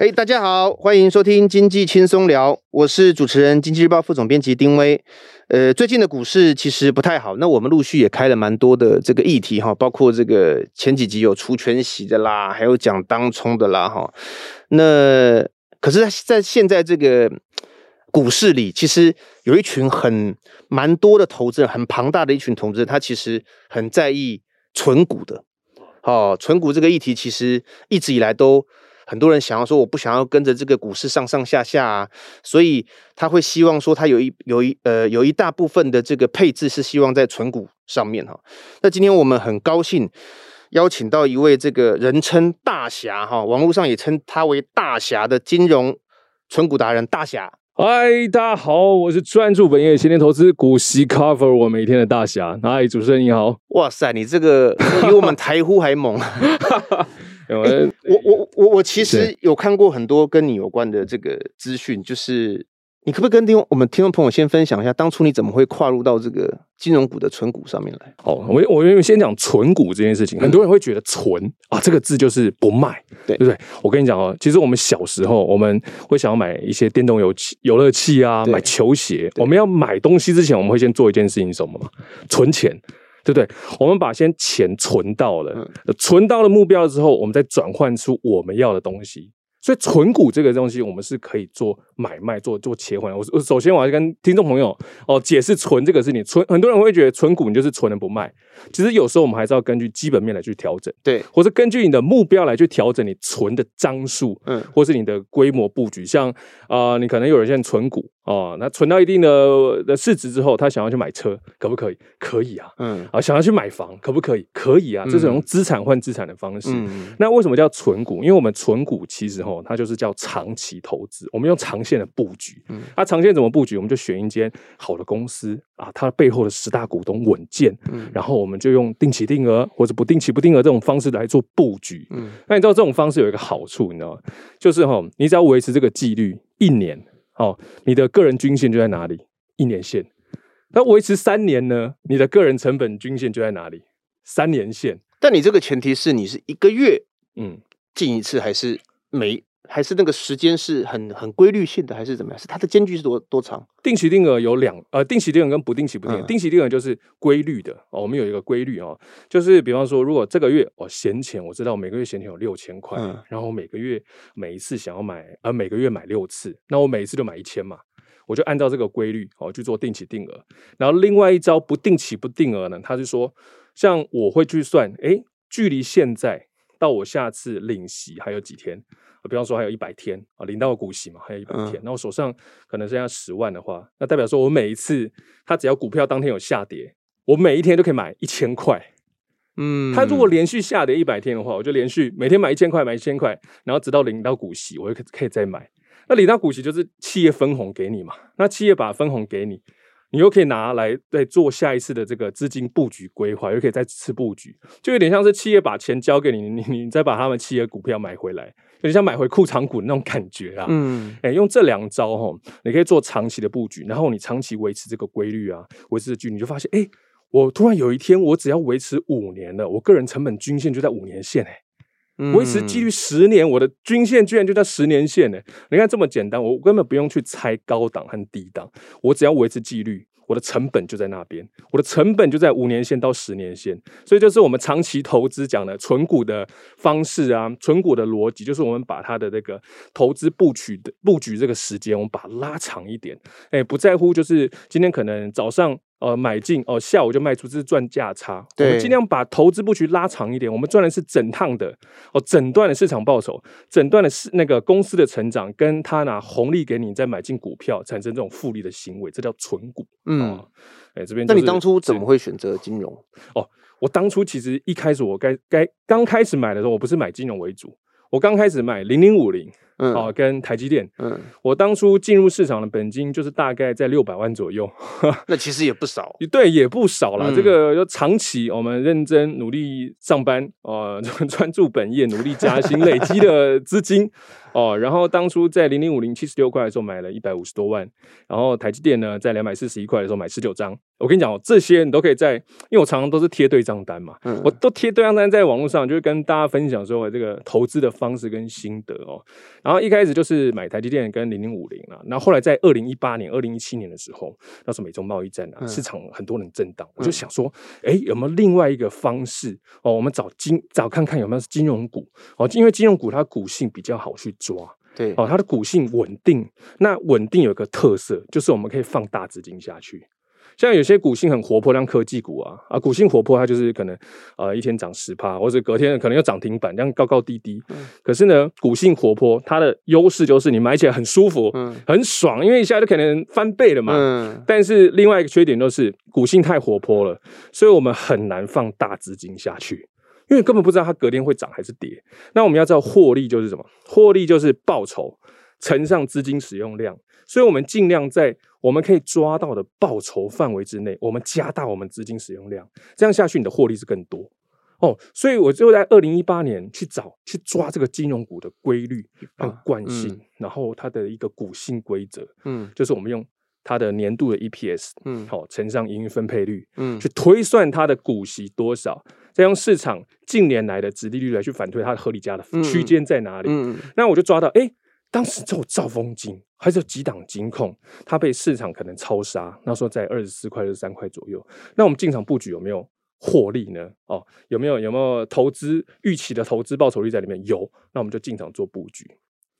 嘿，大家好，欢迎收听经济轻松聊，我是主持人、经济日报副总编辑丁威。呃，最近的股市其实不太好，那我们陆续也开了蛮多的这个议题哈，包括这个前几集有除权息的啦，还有讲当冲的啦哈。那可是，在现在这个股市里，其实有一群很蛮多的投资人，很庞大的一群投资人，他其实很在意存股的。哦，存股这个议题，其实一直以来都。很多人想要说，我不想要跟着这个股市上上下下啊，所以他会希望说，他有一有一呃有一大部分的这个配置是希望在存股上面哈。那今天我们很高兴邀请到一位这个人称大侠哈，网络上也称他为大侠的金融存股达人大侠。嗨，大家好，我是专注本业闲钱投资股息 cover 我每天的大侠。嗨，主持人你好。哇塞，你这个比我们台呼还猛。欸、我我我我其实有看过很多跟你有关的这个资讯，就是你可不可以跟听我们听众朋友先分享一下，当初你怎么会跨入到这个金融股的存股上面来？哦，我我因为先讲存股这件事情，很多人会觉得存啊这个字就是不卖，对，对不对？我跟你讲哦，其实我们小时候我们会想要买一些电动游戏游乐器啊，买球鞋，我们要买东西之前，我们会先做一件事情，什么吗？存钱。对不对？我们把先钱存到了，嗯、存到了目标之后，我们再转换出我们要的东西。所以存股这个东西，我们是可以做买卖、做做切换。我我首先我要跟听众朋友哦解释存这个事情。存很多人会觉得存股你就是存了不卖，其实有时候我们还是要根据基本面来去调整，对，或是根据你的目标来去调整你存的张数，嗯，或是你的规模布局。像啊、呃，你可能有人现在存股。哦，那存到一定的的市值之后，他想要去买车，可不可以？可以啊，嗯，啊，想要去买房，可不可以？可以啊，这是用资产换资产的方式。嗯，那为什么叫存股？因为我们存股其实吼，它就是叫长期投资，我们用长线的布局。嗯，那长线怎么布局？我们就选一间好的公司啊，它背后的十大股东稳健，嗯，然后我们就用定期定额或者不定期不定额这种方式来做布局。嗯，那你知道这种方式有一个好处，你知道吗？就是吼，你只要维持这个纪律，一年。哦，你的个人均线就在哪里？一年线。那维持三年呢？你的个人成本均线就在哪里？三年线。但你这个前提是你是一个月嗯进一次，还是每还是那个时间是很很规律性的，还是怎么样？是它的间距是多多长？定期定额有两呃，定期定额跟不定期不定额。嗯、定期定额就是规律的哦，我们有一个规律哦，就是比方说，如果这个月我闲钱，我知道我每个月闲钱有六千块，嗯、然后每个月每一次想要买，呃，每个月买六次，那我每一次就买一千嘛，我就按照这个规律哦去做定期定额。然后另外一招不定期不定额呢，他是说，像我会去算，诶，距离现在到我下次领息还有几天？比方说还有一百天啊，领到股息嘛，还有一百天。那我手上可能剩下十万的话，那代表说我每一次，它只要股票当天有下跌，我每一天都可以买一千块。嗯，它如果连续下跌一百天的话，我就连续每天买一千块，买一千块，然后直到领到股息，我就可以再买。那领到股息就是企业分红给你嘛，那企业把分红给你。你又可以拿来再做下一次的这个资金布局规划，又可以再次布局，就有点像是企业把钱交给你，你你再把他们企业股票买回来，有点像买回裤长股那种感觉啊。嗯，哎、欸，用这两招哈，你可以做长期的布局，然后你长期维持这个规律啊，维持的距离，你就发现，哎、欸，我突然有一天，我只要维持五年了，我个人成本均线就在五年线、欸，哎。维持纪律十年，我的均线居然就在十年线呢！你看这么简单，我根本不用去猜高档和低档，我只要维持纪律，我的成本就在那边，我的成本就在五年线到十年线，所以就是我们长期投资讲的存股的方式啊，存股的逻辑就是我们把它的这个投资布局的布局这个时间，我们把它拉长一点，哎，不在乎就是今天可能早上。呃，买进哦，下午就卖出，这是赚价差。对，我们尽量把投资布局拉长一点，我们赚的是整趟的哦，整段的市场报酬，整段的是那个公司的成长，跟他拿红利给你再买进股票，产生这种复利的行为，这叫存股。嗯，哎、哦，这边、就是。那你当初怎么会选择金融？哦，我当初其实一开始我该该刚开始买的时候，我不是买金融为主，我刚开始买零零五零。嗯，好，跟台积电，嗯，我当初进入市场的本金就是大概在六百万左右，那其实也不少，对，也不少了。嗯、这个要长期我们认真努力上班，呃，专注本业，努力加薪，累积的资金，哦、哦，然后当初在零零五零七十六块的时候买了一百五十多万，然后台积电呢在两百四十一块的时候买十九张。我跟你讲哦，这些你都可以在，因为我常常都是贴对账单嘛，嗯、我都贴对账单在网络上，就是跟大家分享说我这个投资的方式跟心得哦。然后一开始就是买台积电跟零零五零啊，然后后来在二零一八年、二零一七年的时候，那时候美中贸易战啊，市场很多人震荡，嗯、我就想说，哎，有没有另外一个方式哦？我们找金找看看有没有金融股哦，因为金融股它股性比较好去抓，对哦，它的股性稳定，那稳定有一个特色，就是我们可以放大资金下去。像有些股性很活泼，像科技股啊，啊，股性活泼，它就是可能呃一天涨十趴，或者隔天可能又涨停板，这样高高低低。嗯、可是呢，股性活泼，它的优势就是你买起来很舒服，嗯、很爽，因为一下就可能翻倍了嘛。嗯、但是另外一个缺点就是股性太活泼了，所以我们很难放大资金下去，因为根本不知道它隔天会涨还是跌。那我们要知道获利就是什么？获利就是报酬乘上资金使用量。所以，我们尽量在我们可以抓到的报酬范围之内，我们加大我们资金使用量，这样下去，你的获利是更多哦。所以，我就在二零一八年去找去抓这个金融股的规律和惯性，嗯、然后它的一个股性规则，嗯，就是我们用它的年度的 EPS，嗯，好乘上盈余分配率，嗯，去推算它的股息多少，再用市场近年来的殖利率来去反推它的合理价的区间在哪里。嗯，嗯那我就抓到，哎。当时只有兆丰金，还是有几档金控，它被市场可能超杀，那时候在二十四块、二十三块左右。那我们进场布局有没有获利呢？哦，有没有有没有投资预期的投资报酬率在里面？有，那我们就进场做布局。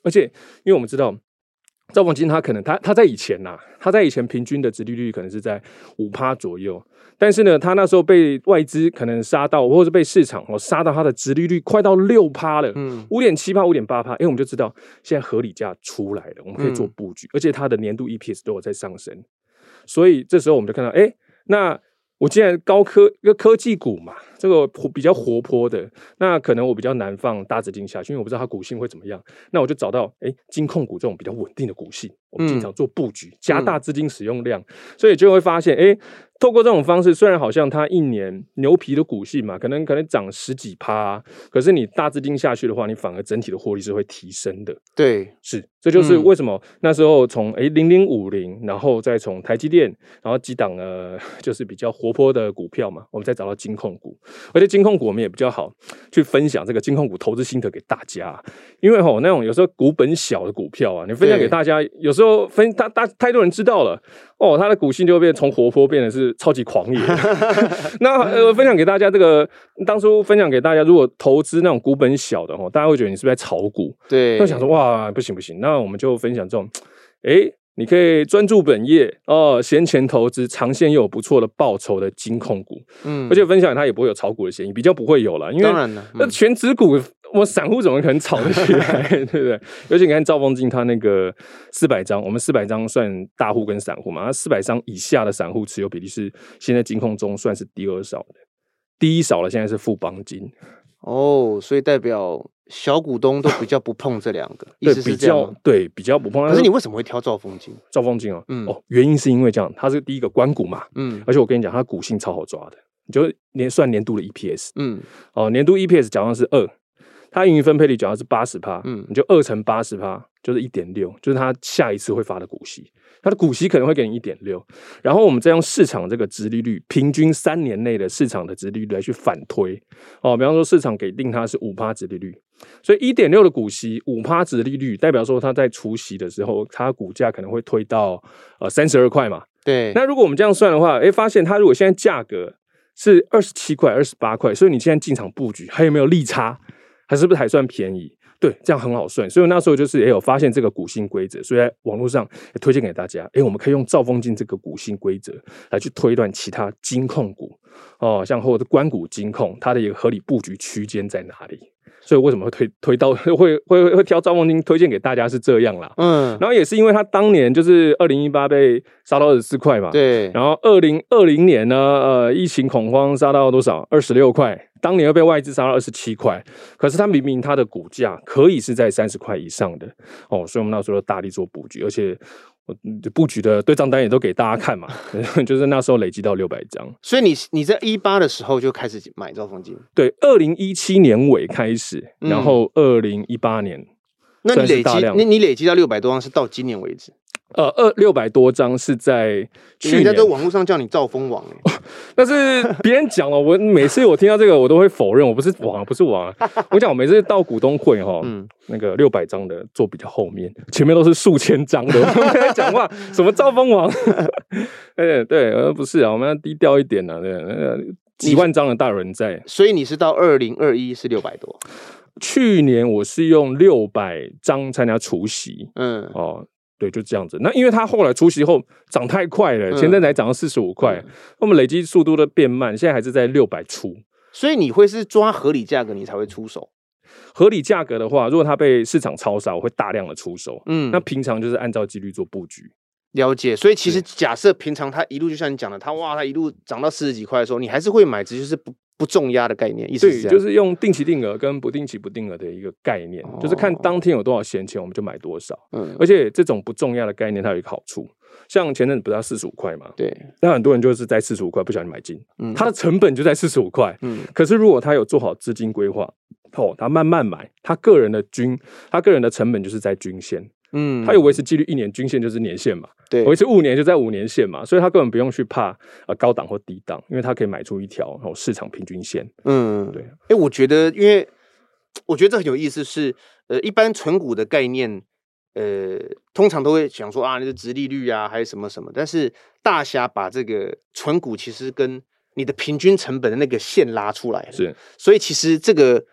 而且，因为我们知道。兆丰金，他可能他他在以前呐、啊，他在以前平均的殖利率可能是在五趴左右，但是呢，他那时候被外资可能杀到，或者是被市场哦杀到，他的殖利率快到六趴了，嗯，五点七趴、五点八趴，因为我们就知道现在合理价出来了，我们可以做布局，嗯、而且它的年度 EPS 都有在上升，所以这时候我们就看到，哎，那。我既然高科一个科技股嘛，这个比较活泼的，那可能我比较难放大资金下去，因为我不知道它股性会怎么样。那我就找到哎，金控股这种比较稳定的股性，我们经常做布局，加大资金使用量，所以就会发现哎。透过这种方式，虽然好像它一年牛皮的股性嘛，可能可能涨十几趴，啊，可是你大资金下去的话，你反而整体的获利是会提升的。对，是，这就是为什么那时候从诶零零五零，然后再从台积电，然后几档呢，就是比较活泼的股票嘛，我们再找到金控股，而且金控股我们也比较好去分享这个金控股投资心得给大家，因为吼那种有时候股本小的股票啊，你分享给大家，有时候分大大太多人知道了。哦，它的股性就会变从活泼变得是超级狂野。那呃，分享给大家这个，当初分享给大家，如果投资那种股本小的吼，大家会觉得你是不是在炒股？对，就想说哇，不行不行，那我们就分享这种，诶你可以专注本业哦，闲钱投资，长线又有不错的报酬的金控股。嗯，而且分享它也不会有炒股的嫌疑，比较不会有了，因为当然了，那权值股。我散户怎么可能炒得起来，对不对？尤其你看兆丰金，他那个四百张，我们四百张算大户跟散户嘛，那四百张以下的散户持有比例是现在金控中算是第二少的，第一少了现在是富邦金。哦，所以代表小股东都比较不碰这两个？对，比较对，比较不碰。可是你为什么会挑兆丰金？兆丰金哦，嗯，哦，原因是因为这样，它是第一个官股嘛，嗯，而且我跟你讲，它股性超好抓的，你就年算年度的 EPS，嗯，哦，年度 EPS 假装是二。它盈余分配率假如是八十趴，嗯，你就二乘八十趴，就是一点六，就是它下一次会发的股息，它的股息可能会给你一点六，然后我们再用市场这个殖利率，平均三年内的市场的殖利率来去反推，哦，比方说市场给定它是五趴殖利率，所以一点六的股息，五趴值利率，代表说它在除息的时候，它股价可能会推到呃三十二块嘛，对，那如果我们这样算的话，哎、欸，发现它如果现在价格是二十七块、二十八块，所以你现在进场布局还有没有利差？还是不是还算便宜？对，这样很好算。所以那时候就是也有发现这个股性规则，所以在网络上也推荐给大家。诶，我们可以用兆丰金这个股性规则来去推断其他金控股哦，像或者关股金控，它的一个合理布局区间在哪里？所以为什么会推推到 会会会挑兆丰金推荐给大家是这样啦。嗯，然后也是因为他当年就是二零一八被杀到二十四块嘛。对。然后二零二零年呢，呃，疫情恐慌杀到多少？二十六块。当年又被外资杀到二十七块，可是他明明他的股价可以是在三十块以上的哦，所以我们那时候大力做布局，而且我布局的对账单也都给大家看嘛，就是那时候累积到六百张。所以你你在一八的时候就开始买兆丰金？对，二零一七年尾开始，然后二零一八年那你累积，你你累积到六百多张是到今年为止？呃，二六百多张是在去年，人家在网络上叫你兆丰王，但是别人讲了，我每次我听到这个，我都会否认，我不是王，不是王。我讲，我每次到股东会哈，嗯，那个六百张的坐比较后面，前面都是数千张的。我们在讲话，什么兆丰王？哎，对，呃，不是啊，我们要低调一点呢。对，那个几万张的大人在，所以你是到二零二一是六百多。去年我是用六百张参加除夕，嗯，哦。对，就这样子。那因为它后来除夕后涨太快了，前阵才涨到四十五块，我们累积速度都变慢，现在还是在六百出。所以你会是抓合理价格，你才会出手。合理价格的话，如果它被市场超杀，我会大量的出手。嗯，那平常就是按照几率做布局。了解。所以其实假设平常它一路就像你讲的，它哇，它一路涨到四十几块的时候，你还是会买，只就是不。不重压的概念，意思是对，就是用定期定额跟不定期不定额的一个概念，哦、就是看当天有多少闲钱，我们就买多少。嗯，而且这种不重压的概念，它有一个好处，像前阵子不是要四十五块嘛？对，那很多人就是在四十五块不小心买进，嗯，它的成本就在四十五块，嗯，可是如果他有做好资金规划，哦，他慢慢买，他个人的均，他个人的成本就是在均线。嗯，它有维持纪律，一年均线就是年线嘛，对，维持五年就在五年线嘛，所以它根本不用去怕呃高档或低档，因为它可以买出一条哦市场平均线。嗯，对。哎、欸，我觉得，因为我觉得这很有意思是，是呃，一般存股的概念，呃，通常都会想说啊，那个殖利率啊，还是什么什么，但是大侠把这个存股其实跟你的平均成本的那个线拉出来了，是，所以其实这个。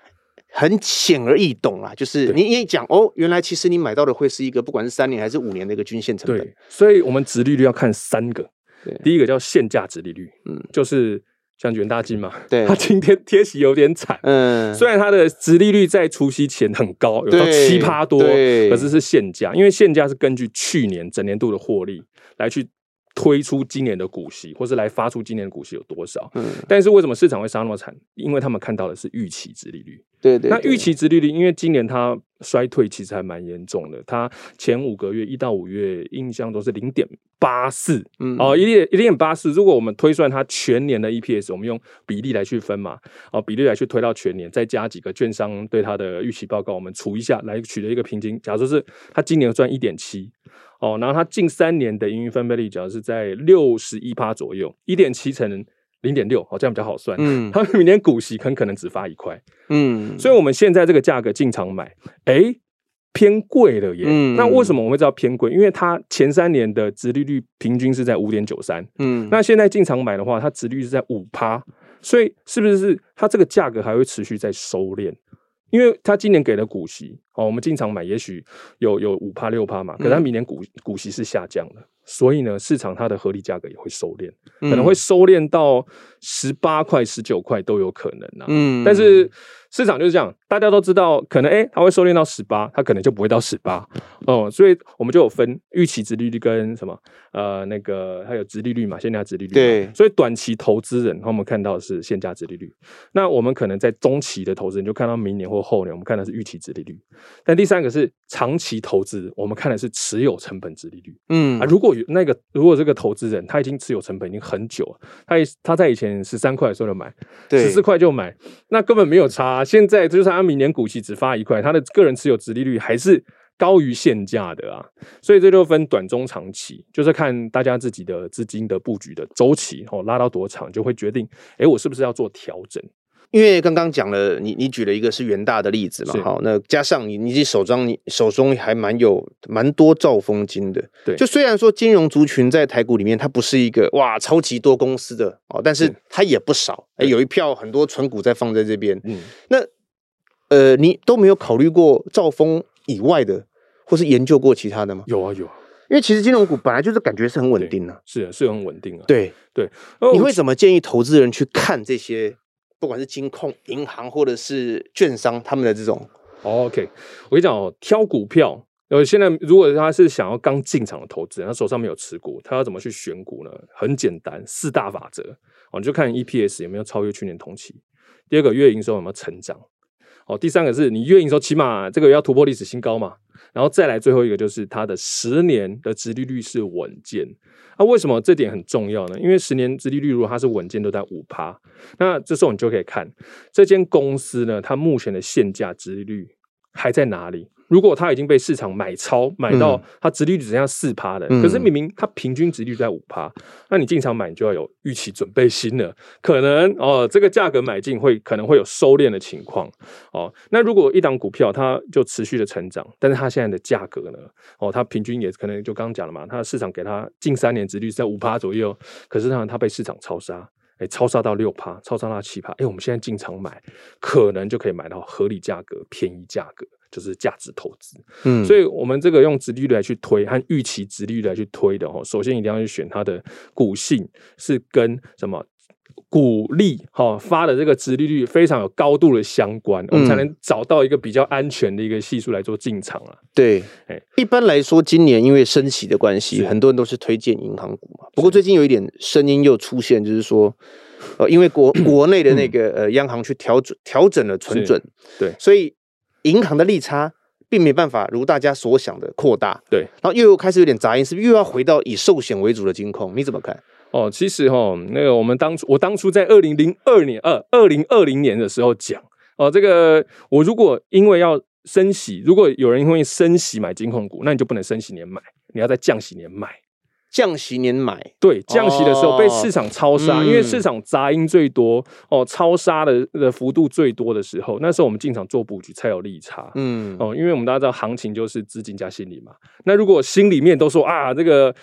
很显而易懂啊，就是你一讲哦，原来其实你买到的会是一个不管是三年还是五年的一个均线成本。对，所以我们殖利率要看三个，对。第一个叫现价殖利率，嗯，就是像元大金嘛，对，它今天贴息有点惨，嗯，虽然它的殖利率在除夕前很高，有到七趴多，对。可是是现价，因为现价是根据去年整年度的获利来去。推出今年的股息，或是来发出今年的股息有多少？嗯，但是为什么市场会杀那么惨？因为他们看到的是预期值利率。对，对对。那预期值利率，因为今年它衰退其实还蛮严重的，它前五个月一到五月印象都是零点八四，嗯哦，一点一点八四。如果我们推算它全年的 EPS，我们用比例来去分嘛，哦，比例来去推到全年，再加几个券商对它的预期报告，我们除一下来取得一个平均。假如说是它今年赚一点七。哦，然后它近三年的盈余分配率，只要是在六十一趴左右，一点七乘零点六，哦，这样比较好算。嗯，它明年股息很可能只发一块。嗯，所以我们现在这个价格进场买，诶，偏贵了耶。嗯，那为什么我们会知道偏贵？因为它前三年的殖利率平均是在五点九三。嗯，那现在进场买的话，它殖率是在五趴，所以是不是它这个价格还会持续在收敛？因为他今年给了股息。哦，我们经常买，也许有有五趴六趴嘛，可是他明年股股息是下降的，所以呢，市场它的合理价格也会收敛，可能会收敛到十八块、十九块都有可能啊。嗯，但是市场就是这样，大家都知道，可能哎它会收敛到十八，它可能就不会到十八哦，所以我们就有分预期值利率跟什么呃那个还有值利率嘛，现价值利率。对，所以短期投资人，我们看到的是现价值利率，那我们可能在中期的投资人就看到明年或后年，我们看的是预期值利率。但第三个是长期投资，我们看的是持有成本值利率。嗯啊，如果有那个，如果这个投资人他已经持有成本已经很久了，他他在以前十三块的时候就买，十四块就买，那根本没有差。现在就是他明年股息只发一块，他的个人持有值利率还是高于现价的啊。所以这就分短中长期，就是看大家自己的资金的布局的周期哦，拉到多长就会决定，哎，我是不是要做调整。因为刚刚讲了，你你举了一个是元大的例子嘛，好，那加上你你手中你手中还蛮有蛮多兆丰金的，对，就虽然说金融族群在台股里面它不是一个哇超级多公司的哦，但是它也不少，哎，有一票很多存股在放在这边，嗯，那呃，你都没有考虑过兆丰以外的，或是研究过其他的吗？有啊有啊，因为其实金融股本来就是感觉是很稳定的，是啊是很稳定啊，对。对，你会怎么建议投资人去看这些？不管是金控、银行或者是券商，他们的这种，OK，我跟你讲哦，挑股票，呃，现在如果他是想要刚进场的投资人，他手上没有持股，他要怎么去选股呢？很简单，四大法则。哦，你就看 EPS 有没有超越去年同期，第二个月营收有没有成长，哦，第三个是你月营收起码这个要突破历史新高嘛，然后再来最后一个就是它的十年的殖利率是稳健。那、为什么这点很重要呢？因为十年殖利率如果它是稳健都在五趴，那这时候你就可以看这间公司呢，它目前的现价殖利率还在哪里？如果它已经被市场买超，买到它殖利率只剩下四趴的，嗯、可是明明它平均殖利率在五趴，那你进场买，你就要有预期准备心了。可能哦，这个价格买进会可能会有收敛的情况哦。那如果一档股票它就持续的成长，但是它现在的价格呢？哦，它平均也可能就刚刚讲了嘛，它的市场给它近三年殖利率在五趴左右，可是它它被市场超杀。哎，超杀到六趴，超杀到七趴。哎，我们现在进场买，可能就可以买到合理价格、便宜价格，就是价值投资。嗯，所以我们这个用殖利率来去推，和预期殖利率来去推的哦，首先一定要去选它的股性是跟什么？股利哈发的这个殖利率非常有高度的相关，嗯、我们才能找到一个比较安全的一个系数来做进场啊。对，哎，一般来说，今年因为升息的关系，很多人都是推荐银行股嘛。不过最近有一点声音又出现，就是说，呃，因为国 国内的那个呃央行去调整调整了存准，对，所以银行的利差并没办法如大家所想的扩大。对，然后又又开始有点杂音，是不是又要回到以寿险为主的金控？你怎么看？哦，其实哈，那个我们当初，我当初在二零零二年，二二零二零年的时候讲，哦，这个我如果因为要升息，如果有人因为升息买金控股，那你就不能升息年买，你要在降息年买。降息年买，对，降息的时候被市场超杀，哦、因为市场杂音最多哦，超杀的的幅度最多的时候，那时候我们进场做布局才有利差，嗯，哦，因为我们大家知道行情就是资金加心理嘛，那如果心里面都说啊，这个。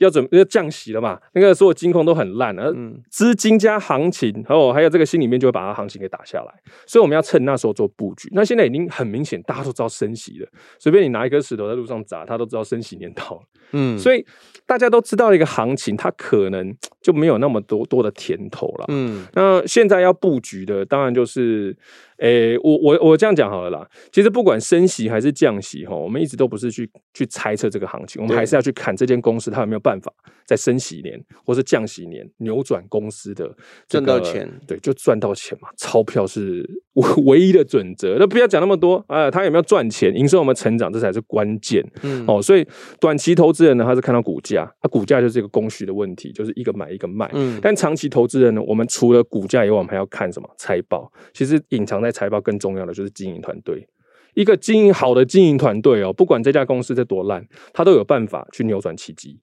要准备要降息了嘛？那个所有金控都很烂，而资金加行情，然后还有这个心里面就会把它行情给打下来，所以我们要趁那时候做布局。那现在已经很明显，大家都知道升息了，随便你拿一颗石头在路上砸，他都知道升息年到了。嗯，所以大家都知道一个行情，它可能就没有那么多多的甜头了。嗯，那现在要布局的，当然就是。诶、欸，我我我这样讲好了啦。其实不管升息还是降息，哈，我们一直都不是去去猜测这个行情，我们还是要去看这间公司它有没有办法在升息年或是降息年扭转公司的赚到钱。对，就赚到钱嘛。钞票是 唯一的准则。那不要讲那么多啊，它有没有赚钱，营收有没有成长，这才是关键。嗯，哦，所以短期投资人呢，他是看到股价，它股价就是一个供需的问题，就是一个买一个卖。嗯，但长期投资人呢，我们除了股价以外，我们还要看什么？财报。其实隐藏在财报更重要的就是经营团队，一个经营好的经营团队哦，不管这家公司在多烂，他都有办法去扭转契机，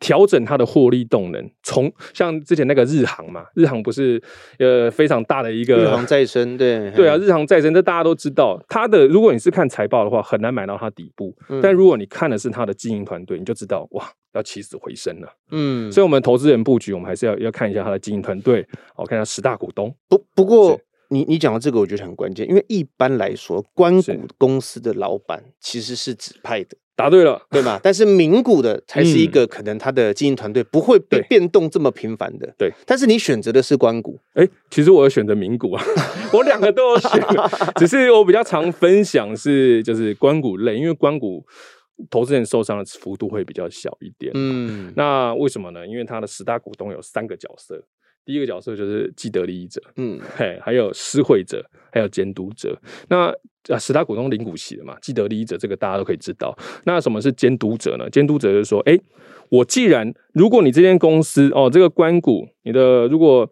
调整它的获利动能。从像之前那个日航嘛，日航不是呃非常大的一个日航再生，对对啊，日航再生这大家都知道，它的如果你是看财报的话，很难买到它底部，嗯、但如果你看的是它的经营团队，你就知道哇，要起死回生了。嗯，所以我们投资人布局，我们还是要要看一下它的经营团队，我看一下十大股东。不不过。你你讲到这个，我觉得很关键，因为一般来说，关股公司的老板其实是指派的，答对了，对吗？但是民股的才是一个可能他的经营团队不会变变动这么频繁的，对。但是你选择的是关股，哎，其实我有选择民股啊，我两个都有选，只是我比较常分享是就是关股类，因为关股投资人受伤的幅度会比较小一点。嗯，那为什么呢？因为他的十大股东有三个角色。第一个角色就是既得利益者，嗯，嘿，还有施惠者，还有监督者。那啊，十大股东领股息的嘛，既得利益者这个大家都可以知道。那什么是监督者呢？监督者就是说，哎、欸，我既然如果你这间公司哦，这个关股你的如果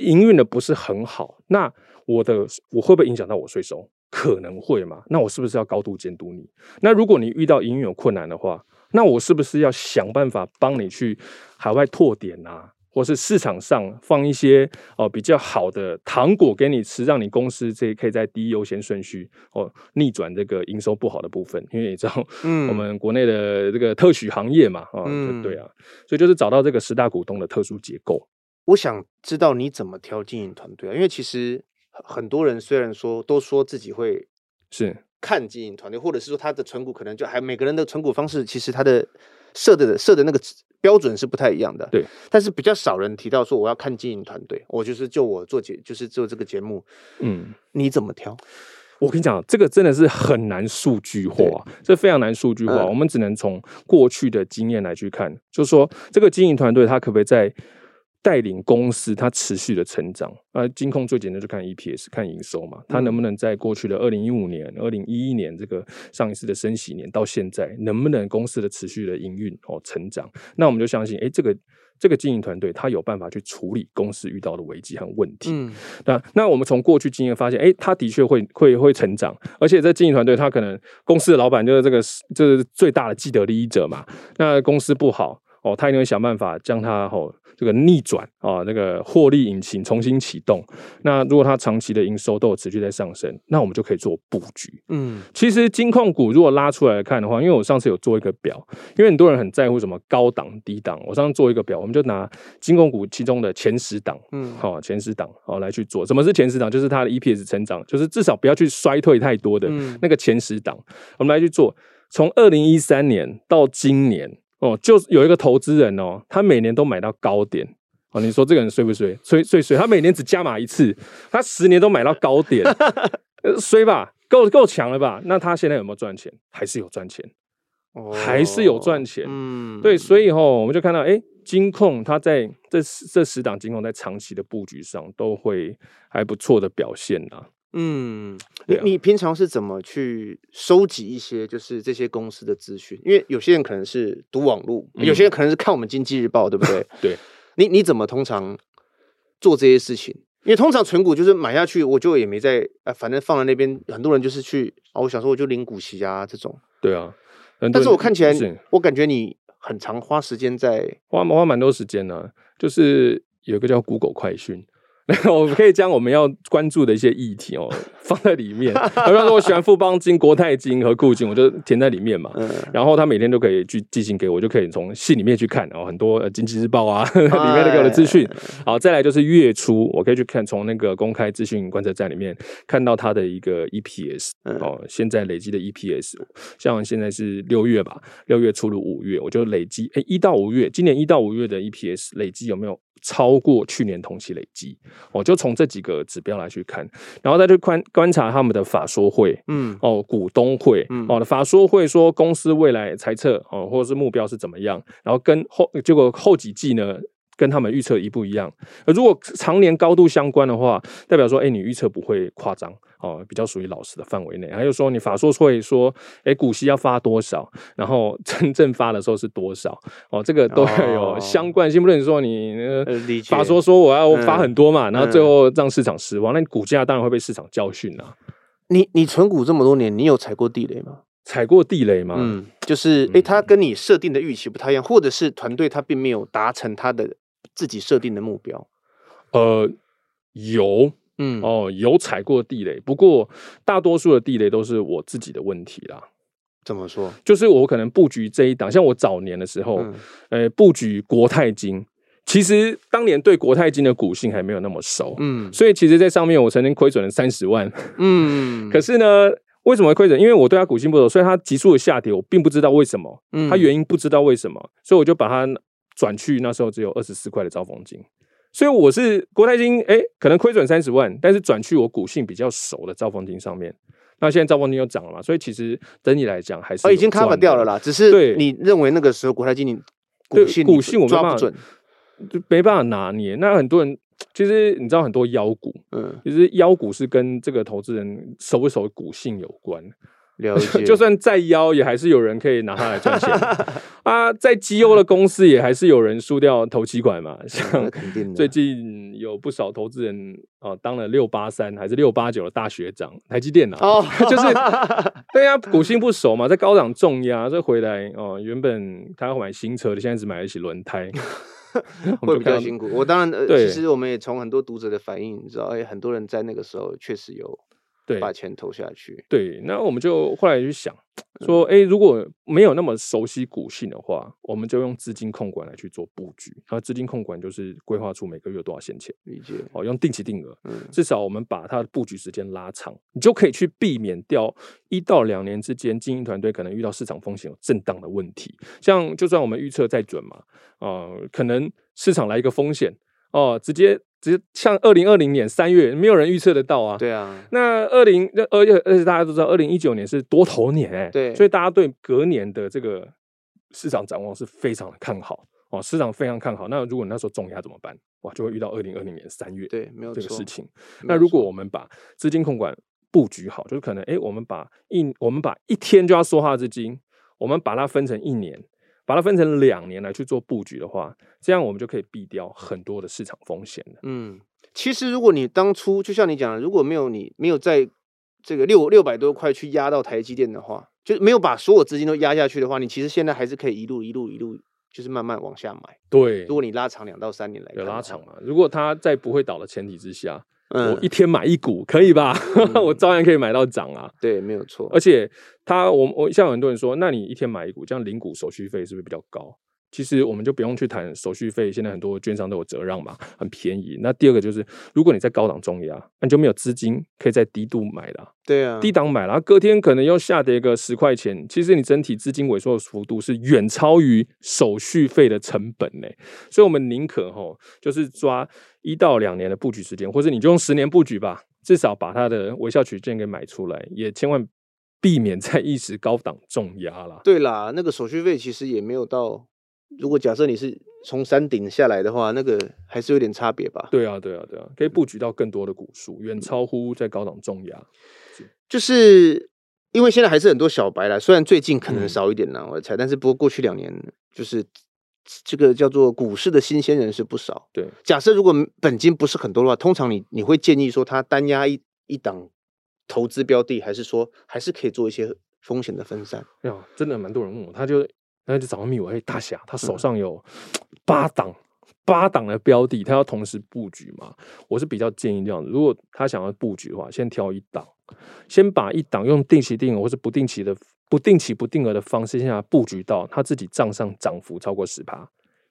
营运的不是很好，那我的我会不会影响到我税收？可能会嘛？那我是不是要高度监督你？那如果你遇到营运有困难的话，那我是不是要想办法帮你去海外拓点啊？或是市场上放一些哦比较好的糖果给你吃，让你公司这可以在第一优先顺序哦逆转这个营收不好的部分，因为你知道，嗯，我们国内的这个特许行业嘛，啊、嗯，对啊，所以就是找到这个十大股东的特殊结构。我想知道你怎么挑经营团队啊？因为其实很多人虽然说都说自己会是看经营团队，或者是说他的存股可能就还每个人的存股方式，其实他的设的设的那个。标准是不太一样的，对，但是比较少人提到说我要看经营团队，我就是就我做节，就是做这个节目，嗯，你怎么挑？我跟你讲，这个真的是很难数据化，对这非常难数据化，嗯、我们只能从过去的经验来去看，就是说这个经营团队他可不可以在。带领公司它持续的成长，啊，金控最简单就看 EPS，看营收嘛，它能不能在过去的二零一五年、二零一一年这个上一次的升息年到现在，能不能公司的持续的营运哦成长？那我们就相信，哎，这个这个经营团队他有办法去处理公司遇到的危机和问题。嗯，那那我们从过去经验发现，哎，他的确会会会成长，而且这经营团队他可能公司的老板就是这个就是最大的既得利益者嘛。那公司不好哦，他一定会想办法将它哦。这个逆转啊，那个获利引擎重新启动。那如果它长期的营收都有持续在上升，那我们就可以做布局。嗯，其实金控股如果拉出来看的话，因为我上次有做一个表，因为很多人很在乎什么高档低档，我上次做一个表，我们就拿金控股其中的前十档，嗯，好，前十档好来去做。什么是前十档？就是它的 EPS 成长，就是至少不要去衰退太多的那个前十档，我们来去做。从二零一三年到今年。哦，就有一个投资人哦，他每年都买到高点哦。你说这个人衰不衰？衰衰衰！他每年只加码一次，他十年都买到高点，衰吧？够够强了吧？那他现在有没有赚钱？还是有赚钱？哦，还是有赚钱。嗯，对，所以哦，我们就看到，哎，金控它在这这十档金控在长期的布局上都会还不错的表现啊。嗯，你你平常是怎么去收集一些就是这些公司的资讯？因为有些人可能是读网络，嗯、有些人可能是看我们经济日报，对不对？对，你你怎么通常做这些事情？因为通常存股就是买下去，我就也没在啊，反正放在那边，很多人就是去啊，我想说我就领股息啊这种。对啊，但是我看起来，我感觉你很常花时间在花花蛮多时间呢、啊，就是有一个叫 Google 快讯。我们可以将我们要关注的一些议题哦 放在里面，比方说我喜欢富邦金、国泰金和固金，我就填在里面嘛。然后他每天都可以去寄信给我，就可以从信里面去看，然后很多呃经济日报啊 里面都给我的资讯。好，再来就是月初，我可以去看从那个公开资讯观测站里面看到它的一个 EPS 哦，现在累积的 EPS，像现在是六月吧，六月初的五月，我就累积哎一到五月，今年一到五月的 EPS 累积有没有？超过去年同期累积，哦，就从这几个指标来去看，然后再去观观察他们的法说会，嗯，哦，股东会，嗯，哦，法说会说公司未来猜测，哦，或者是目标是怎么样，然后跟后结果后几季呢？跟他们预测一不一样，而如果常年高度相关的话，代表说，哎，你预测不会夸张哦，比较属于老实的范围内。还有说，你法说会说，哎，股息要发多少，然后真正发的时候是多少哦，这个都要有相关性，哦、不能说你法说说我要发很多嘛，嗯、然后最后让市场失望，嗯、那你股价当然会被市场教训啊。你你存股这么多年，你有踩过地雷吗？踩过地雷吗？嗯，就是哎，他跟你设定的预期不太一样，或者是团队他并没有达成他的。自己设定的目标，呃，有，嗯，哦，有踩过地雷，不过大多数的地雷都是我自己的问题啦。怎么说？就是我可能布局这一档，像我早年的时候，嗯、呃，布局国泰金，其实当年对国泰金的股性还没有那么熟，嗯，所以其实，在上面我曾经亏损了三十万，嗯，可是呢，为什么会亏损？因为我对它股性不熟，所以它急速的下跌，我并不知道为什么，嗯，它原因不知道为什么，所以我就把它。转去那时候只有二十四块的兆丰金，所以我是国泰金，哎、欸，可能亏损三十万，但是转去我股性比较熟的兆丰金上面。那现在兆丰金又涨了嘛，所以其实整体来讲还是哦，已经 cover 掉了啦。只是对你认为那个时候国泰金你股性股性我抓不准，就没办法拿捏。那很多人其实你知道很多妖股，嗯，其实妖股是跟这个投资人熟不熟股性有关。了解，就算再妖，也还是有人可以拿它来赚钱啊！在绩优的公司，也还是有人输掉头期款嘛。像最近有不少投资人啊，当了六八三还是六八九的大学长，台积电啊，哦、就是对呀、啊，股性不熟嘛，在高档重压，这回来哦，原本他要买新车的，现在只买得起轮胎，会比较辛苦。我当然，呃、其实我们也从很多读者的反应，你知道，哎，很多人在那个时候确实有。对，把钱投下去。对，那我们就后来去想说，哎、嗯，如果没有那么熟悉股性的话，我们就用资金控管来去做布局。然后资金控管就是规划出每个月多少闲钱，理解。哦，用定期定额，嗯，至少我们把它的布局时间拉长，你就可以去避免掉一到两年之间经营团队可能遇到市场风险有震荡的问题。像就算我们预测再准嘛，啊、呃，可能市场来一个风险。哦，直接直接像二零二零年三月，没有人预测得到啊。对啊，那二零那而且而且大家都知道，二零一九年是多头年哎、欸，对，所以大家对隔年的这个市场展望是非常的看好哦，市场非常看好。那如果你那时候重压怎么办？哇，就会遇到二零二零年三月对，没有这个事情。那如果我们把资金控管布局好，就是可能哎，我们把一我们把一天就要说话资金，我们把它分成一年。把它分成两年来去做布局的话，这样我们就可以避掉很多的市场风险了。嗯，其实如果你当初就像你讲的，如果没有你没有在这个六六百多块去压到台积电的话，就没有把所有资金都压下去的话，你其实现在还是可以一路一路一路，就是慢慢往下买。对，如果你拉长两到三年来，有拉长嘛？如果它在不会倒的前提之下。我一天买一股可以吧？嗯、我照样可以买到涨啊。对，没有错。而且他，我我像很多人说，那你一天买一股，这样零股手续费是不是比较高？其实我们就不用去谈手续费，现在很多券商都有折让嘛，很便宜。那第二个就是，如果你在高档重压，那你就没有资金可以在低度买了。对啊，低档买了，隔天可能又下跌个十块钱。其实你整体资金萎缩的幅度是远超于手续费的成本呢。所以我们宁可吼，就是抓一到两年的布局时间，或者你就用十年布局吧，至少把它的微笑曲线给买出来，也千万避免在一时高档重压啦。对啦，那个手续费其实也没有到。如果假设你是从山顶下来的话，那个还是有点差别吧？对啊，对啊，对啊，可以布局到更多的股数，远超乎在高档重压。就是因为现在还是很多小白啦，虽然最近可能少一点呢，我猜，但是不过过去两年，就是这个叫做股市的新鲜人是不少。对，假设如果本金不是很多的话，通常你你会建议说他单压一一档投资标的，还是说还是可以做一些风险的分散？哎呀，真的蛮多人问我，他就。那就找到密我，哎，大侠，他手上有八档八档的标的，他要同时布局嘛？我是比较建议这样子，如果他想要布局的话，先挑一档，先把一档用定期定额或是不定期的不定期不定额的方式，先把它布局到他自己账上涨幅超过十趴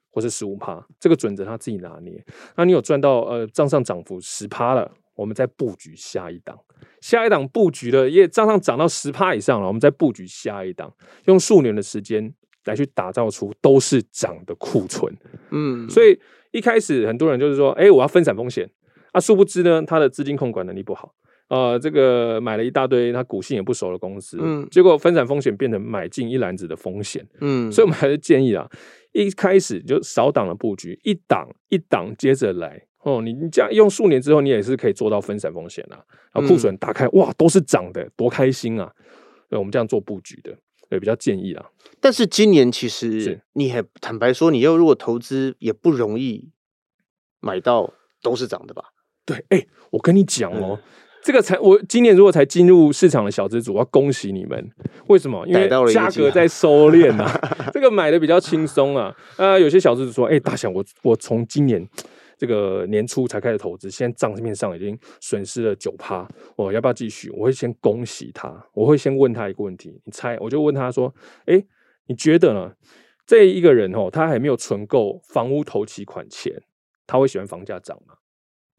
或是十五趴，这个准则他自己拿捏。那你有赚到呃账上涨幅十趴了，我们再布局下一档。下一档布局的也账上涨到十趴以上了，我们再布局下一档，用数年的时间。来去打造出都是涨的库存，嗯，所以一开始很多人就是说，哎、欸，我要分散风险。啊，殊不知呢，他的资金控管能力不好，呃，这个买了一大堆他股性也不熟的公司，嗯，结果分散风险变成买进一篮子的风险，嗯，所以我们还是建议啊，一开始就少档的布局，一档一档接着来，哦，你你这样用数年之后，你也是可以做到分散风险啊，啊，库存打开，哇，都是涨的，多开心啊，对，我们这样做布局的。对，比较建议啦。但是今年其实你还坦白说，你要如果投资也不容易买到都是涨的吧？对，哎、欸，我跟你讲哦、喔，嗯、这个才我今年如果才进入市场的小资主，我要恭喜你们。为什么？因为价格在收敛啊，这个买的比较轻松啊。啊，有些小资主说，哎、欸，大侠，我我从今年。这个年初才开始投资，现在账面上已经损失了九趴，我要不要继续？我会先恭喜他，我会先问他一个问题，你猜？我就问他说：“哎，你觉得呢？这一个人哦，他还没有存够房屋头期款钱，他会喜欢房价涨吗？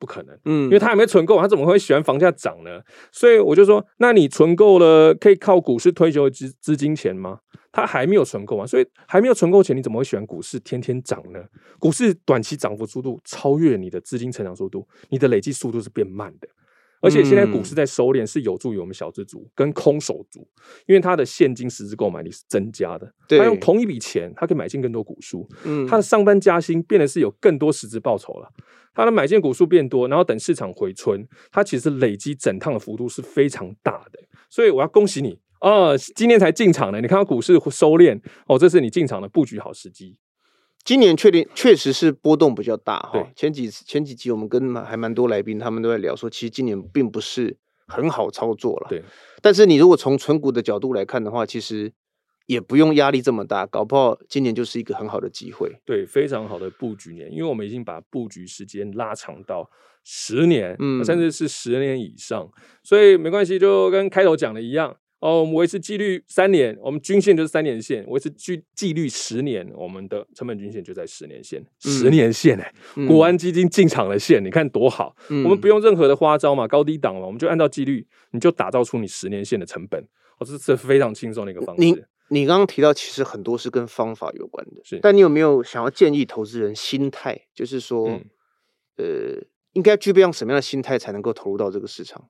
不可能，嗯，因为他还没存够，他怎么会喜欢房价涨呢？所以我就说，那你存够了，可以靠股市退休资资金钱吗？”他还没有存够啊，所以还没有存够钱，你怎么会喜欢股市天天涨呢？股市短期涨幅速度超越你的资金成长速度，你的累积速度是变慢的。而且现在股市在收敛，是有助于我们小资族跟空手族，因为他的现金实质购买力是增加的。对他用同一笔钱，他可以买进更多股数。嗯，他的上班加薪变得是有更多实质报酬了。他的买进股数变多，然后等市场回春，他其实累积整趟的幅度是非常大的。所以我要恭喜你。哦，今年才进场的，你看到股市收敛哦，这是你进场的布局好时机。今年确定确实是波动比较大哈。前几前几集我们跟还蛮多来宾，他们都在聊说，其实今年并不是很好操作了。对，但是你如果从存股的角度来看的话，其实也不用压力这么大，搞不好今年就是一个很好的机会。对，非常好的布局年，因为我们已经把布局时间拉长到十年，嗯，甚至是十年以上，所以没关系，就跟开头讲的一样。哦，我们维持纪律三年，我们均线就是三年线；维持纪纪律十年，我们的成本均线就在十年线。嗯、十年线哎、欸，国安基金进场的线，嗯、你看多好！嗯、我们不用任何的花招嘛，高低档嘛，我们就按照纪律，你就打造出你十年线的成本。哦，这是非常轻松的一个方式。你你刚刚提到，其实很多是跟方法有关的，是。但你有没有想要建议投资人心态？就是说，嗯、呃，应该具备用什么样的心态才能够投入到这个市场？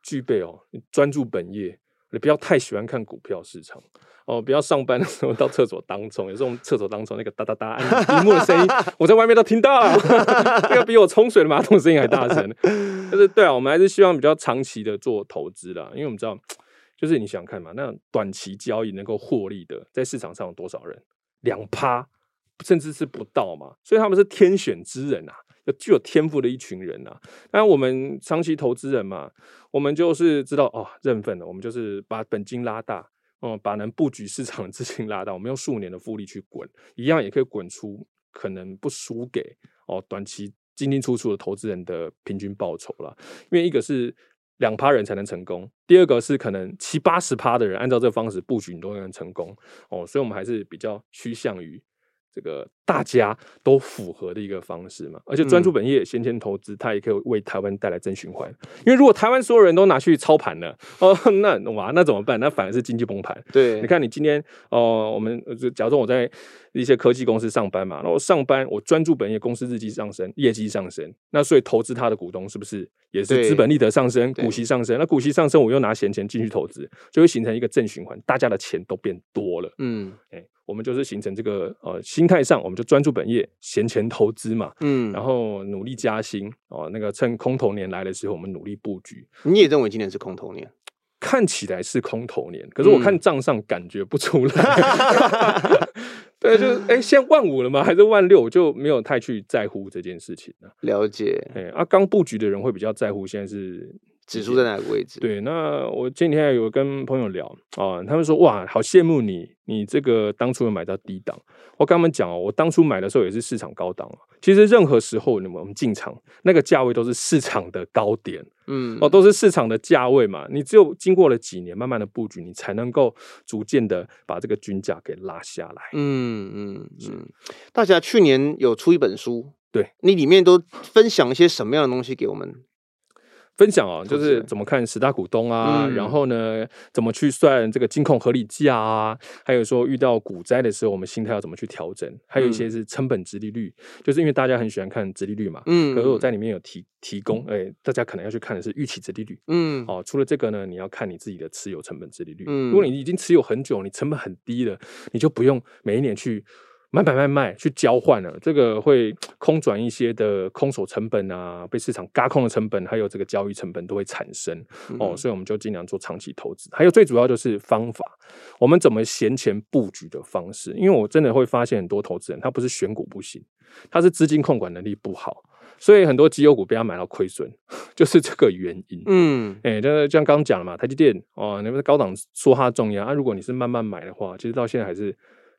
具备哦，专注本业。你不要太喜欢看股票市场哦，不要上班的时候到厕所当冲，有时候厕所当中那个哒哒哒按屏幕的声音，我在外面都听到，那个比我冲水的马桶声音还大声。但是对啊，我们还是希望比较长期的做投资啦，因为我们知道，就是你想看嘛，那短期交易能够获利的，在市场上有多少人？两趴，甚至是不到嘛，所以他们是天选之人啊，具有天赋的一群人啊。那，我们长期投资人嘛，我们就是知道哦，认份的，我们就是把本金拉大，哦、嗯，把能布局市场的资金拉大，我们用数年的复利去滚，一样也可以滚出可能不输给哦短期进进出出的投资人的平均报酬了。因为一个是两趴人才能成功，第二个是可能七八十趴的人按照这个方式布局，你都能成功哦。所以，我们还是比较趋向于。这个大家都符合的一个方式嘛，而且专注本业、闲钱投资，它也可以为台湾带来正循环。因为如果台湾所有人都拿去操盘了，哦，那哇，那怎么办？那反而是经济崩盘。对，你看你今天哦，我们假如说我在一些科技公司上班嘛，那我上班我专注本业，公司日绩上升，业绩上升，那所以投资它的股东是不是也是资本利得上升，股息上升？那股息上升，我又拿闲钱进去投资，就会形成一个正循环，大家的钱都变多了。嗯，哎。我们就是形成这个呃心态上，我们就专注本业，闲钱投资嘛，嗯，然后努力加薪哦。那个趁空头年来的时候，我们努力布局。你也认为今年是空头年？看起来是空头年，可是我看账上感觉不出来。嗯、对，就是哎，现在万五了吗？还是万六？我就没有太去在乎这件事情了。了解。哎，啊，刚布局的人会比较在乎现在是。指数在哪个位置？对，那我今天有跟朋友聊啊，他们说哇，好羡慕你，你这个当初有买到低档。我跟他们讲哦，我当初买的时候也是市场高档。其实任何时候，我们进场那个价位都是市场的高点，嗯，哦，都是市场的价位嘛。你只有经过了几年慢慢的布局，你才能够逐渐的把这个均价给拉下来。嗯嗯嗯。大侠去年有出一本书，对，你里面都分享一些什么样的东西给我们？分享啊，就是怎么看十大股东啊，嗯、然后呢，怎么去算这个金控合理价啊，还有说遇到股灾的时候，我们心态要怎么去调整，还有一些是成本值利率，嗯、就是因为大家很喜欢看值利率嘛，嗯，可是我在里面有提提供，哎、欸，大家可能要去看的是预期值利率，嗯，哦，除了这个呢，你要看你自己的持有成本值利率，嗯，如果你已经持有很久，你成本很低了，你就不用每一年去。买买卖卖去交换了，这个会空转一些的空手成本啊，被市场嘎空的成本，还有这个交易成本都会产生、嗯、哦，所以我们就尽量做长期投资。还有最主要就是方法，我们怎么闲钱布局的方式。因为我真的会发现很多投资人他不是选股不行，他是资金控管能力不好，所以很多绩优股被他买到亏损，就是这个原因。嗯，哎、欸，就是像刚刚讲了嘛，台积电哦，你们高档说它重要啊，如果你是慢慢买的话，其实到现在还是。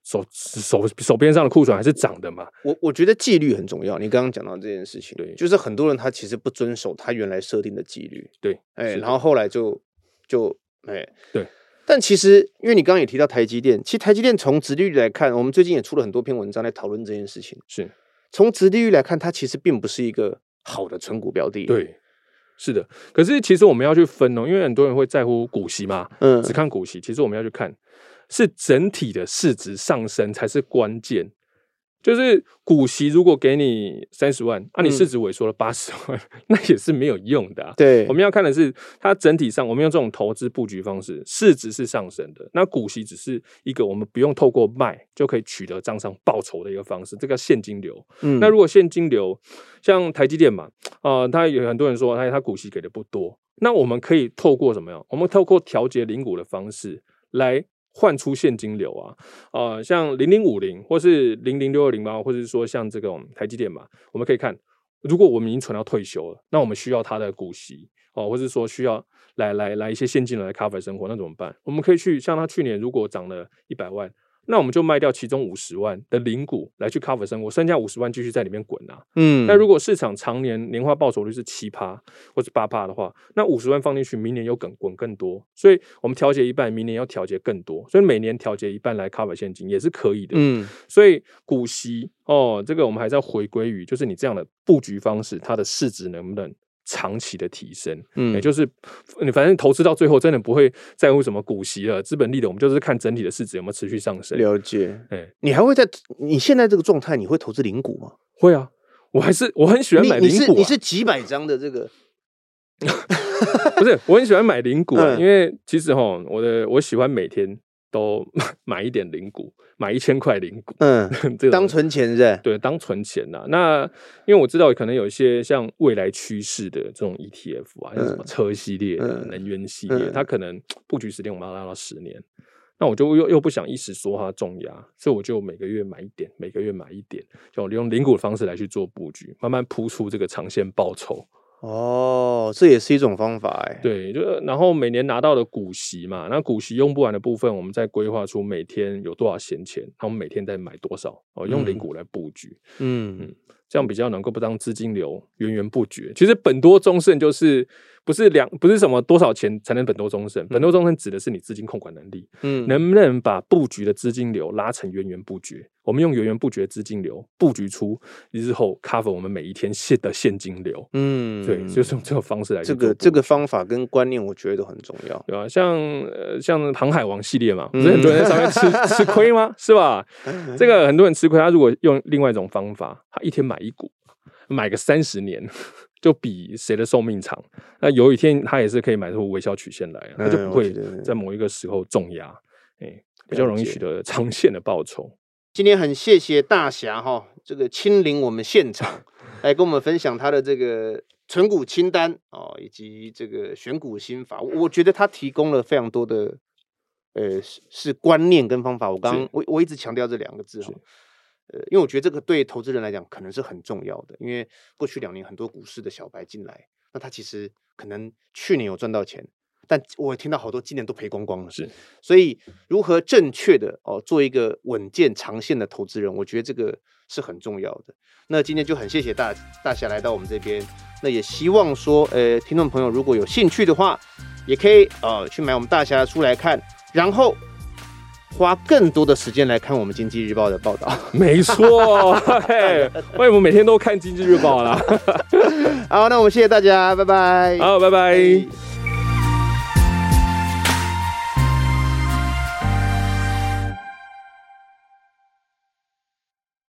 手手手边上的库存还是涨的嘛？我我觉得纪律很重要。你刚刚讲到这件事情，对，就是很多人他其实不遵守他原来设定的纪律，对，哎、欸，然后后来就就哎，欸、对。但其实，因为你刚刚也提到台积电，其实台积电从殖利率来看，我们最近也出了很多篇文章来讨论这件事情。是，从殖利率来看，它其实并不是一个好的存股标的。对，是的。可是其实我们要去分哦，因为很多人会在乎股息嘛，嗯，只看股息。其实我们要去看。是整体的市值上升才是关键，就是股息如果给你三十万，啊，你市值萎缩了八十万，嗯、那也是没有用的、啊。对，我们要看的是它整体上，我们用这种投资布局方式，市值是上升的，那股息只是一个我们不用透过卖就可以取得账上报酬的一个方式，这个现金流。嗯，那如果现金流像台积电嘛，啊、呃，他有很多人说他他股息给的不多，那我们可以透过什么呀？我们透过调节零股的方式来。换出现金流啊，啊，像零零五零，或是零零六二零八，或者是说像这种台积电嘛，我们可以看，如果我们已经存到退休了，那我们需要它的股息哦、或者说需要来来来一些现金流来 cover 生活，那怎么办？我们可以去像它去年如果涨了一百万。那我们就卖掉其中五十万的零股来去 cover 生活，剩下五十万继续在里面滚啊。嗯，那如果市场常年年化报酬率是七趴或者八趴的话，那五十万放进去，明年又更滚更多。所以我们调节一半，明年要调节更多，所以每年调节一半来 cover 现金也是可以的。嗯，所以股息哦，这个我们还是要回归于，就是你这样的布局方式，它的市值能不能？长期的提升，嗯，也就是你反正投资到最后，真的不会在乎什么股息了，资本利的，我们就是看整体的市值有没有持续上升。了解，哎、欸，你还会在你现在这个状态，你会投资零股吗？会啊，我还是我很喜欢买零股、啊你。你是几百张的这个？不是，我很喜欢买零股、啊，嗯、因为其实哈，我的我喜欢每天。都 买一点零股，买一千块零股，嗯，这个当存钱是？对，当存钱呐。那因为我知道可能有一些像未来趋势的这种 ETF 啊，像什么车系列的、能源系列，它可能布局时间我们要拉到十年。那我就又又不想一时说它重压，所以我就每个月买一点，每个月买一点，就利用零股的方式来去做布局，慢慢铺出这个长线报酬。哦，这也是一种方法哎。对，就然后每年拿到的股息嘛，那股息用不完的部分，我们再规划出每天有多少闲钱，然后我们每天再买多少哦，用零股来布局。嗯嗯。这样比较能够不让资金流源源不绝。其实本多终胜就是不是两不是什么多少钱才能本多终身，本多终身指的是你资金控管能力，嗯，能不能把布局的资金流拉成源源不绝？我们用源源不绝资金流布局出日后 cover 我们每一天现的现金流，嗯，对，就是用这个方式来。这个这个方法跟观念，我觉得都很重要，对吧？像呃像航海王系列嘛，不是很多人在上面吃 吃亏吗？是吧？这个很多人吃亏，他如果用另外一种方法，他一天买一股，买个三十年，就比谁的寿命长。那有一天他也是可以买出微笑曲线来，他就不会在某一个时候重压，哎，比较容易取得长线的报酬。今天很谢谢大侠哈，这个亲临我们现场来跟我们分享他的这个存股清单哦，以及这个选股心法。我觉得他提供了非常多的呃是是观念跟方法。我刚刚我我一直强调这两个字哈。呃，因为我觉得这个对投资人来讲可能是很重要的，因为过去两年很多股市的小白进来，那他其实可能去年有赚到钱，但我听到好多今年都赔光光了。是，所以如何正确的哦做一个稳健长线的投资人，我觉得这个是很重要的。那今天就很谢谢大大侠来到我们这边，那也希望说，呃，听众朋友如果有兴趣的话，也可以呃去买我们大侠的书来看，然后。花更多的时间来看我们经济日报的报道，没错，嘿为什么每天都看经济日报啦？好，那我们谢谢大家，拜拜。好，拜拜。